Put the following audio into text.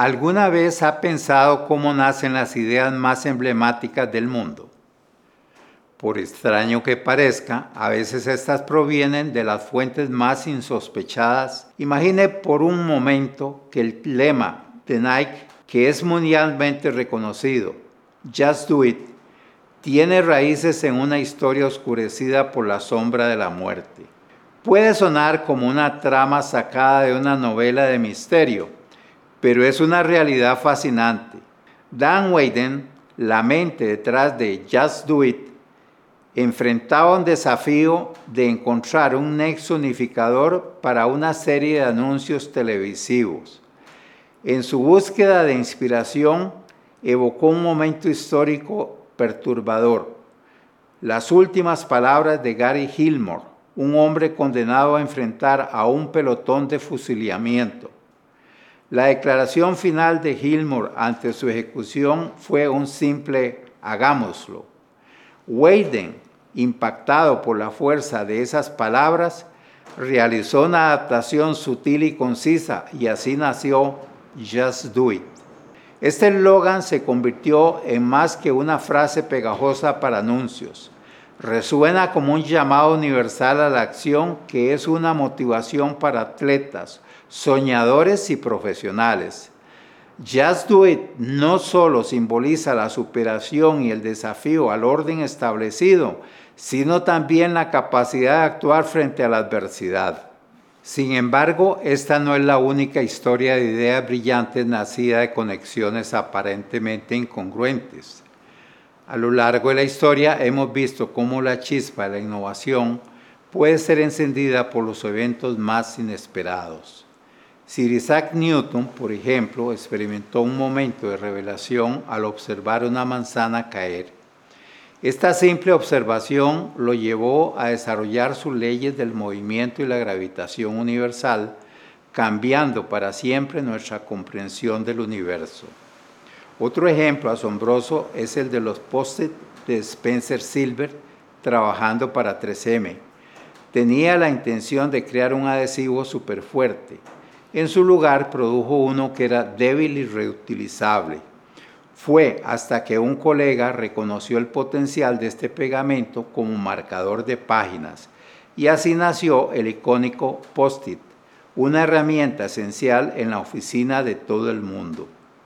¿Alguna vez ha pensado cómo nacen las ideas más emblemáticas del mundo? Por extraño que parezca, a veces estas provienen de las fuentes más insospechadas. Imagine por un momento que el lema de Nike, que es mundialmente reconocido, Just Do It, tiene raíces en una historia oscurecida por la sombra de la muerte. Puede sonar como una trama sacada de una novela de misterio, pero es una realidad fascinante. Dan Wayden, la mente detrás de Just Do It, enfrentaba un desafío de encontrar un nexo unificador para una serie de anuncios televisivos. En su búsqueda de inspiración, evocó un momento histórico perturbador. Las últimas palabras de Gary Gilmore, un hombre condenado a enfrentar a un pelotón de fusilamiento. La declaración final de Gilmore ante su ejecución fue un simple hagámoslo. Wayden, impactado por la fuerza de esas palabras, realizó una adaptación sutil y concisa y así nació Just Do It. Este eslogan se convirtió en más que una frase pegajosa para anuncios. Resuena como un llamado universal a la acción que es una motivación para atletas, soñadores y profesionales. Just Do It no solo simboliza la superación y el desafío al orden establecido, sino también la capacidad de actuar frente a la adversidad. Sin embargo, esta no es la única historia de ideas brillantes nacida de conexiones aparentemente incongruentes. A lo largo de la historia hemos visto cómo la chispa de la innovación puede ser encendida por los eventos más inesperados. Sir Isaac Newton, por ejemplo, experimentó un momento de revelación al observar una manzana caer. Esta simple observación lo llevó a desarrollar sus leyes del movimiento y la gravitación universal, cambiando para siempre nuestra comprensión del universo. Otro ejemplo asombroso es el de los post-it de Spencer Silver trabajando para 3M. Tenía la intención de crear un adhesivo súper fuerte en su lugar produjo uno que era débil y reutilizable. Fue hasta que un colega reconoció el potencial de este pegamento como marcador de páginas y así nació el icónico post-it, una herramienta esencial en la oficina de todo el mundo.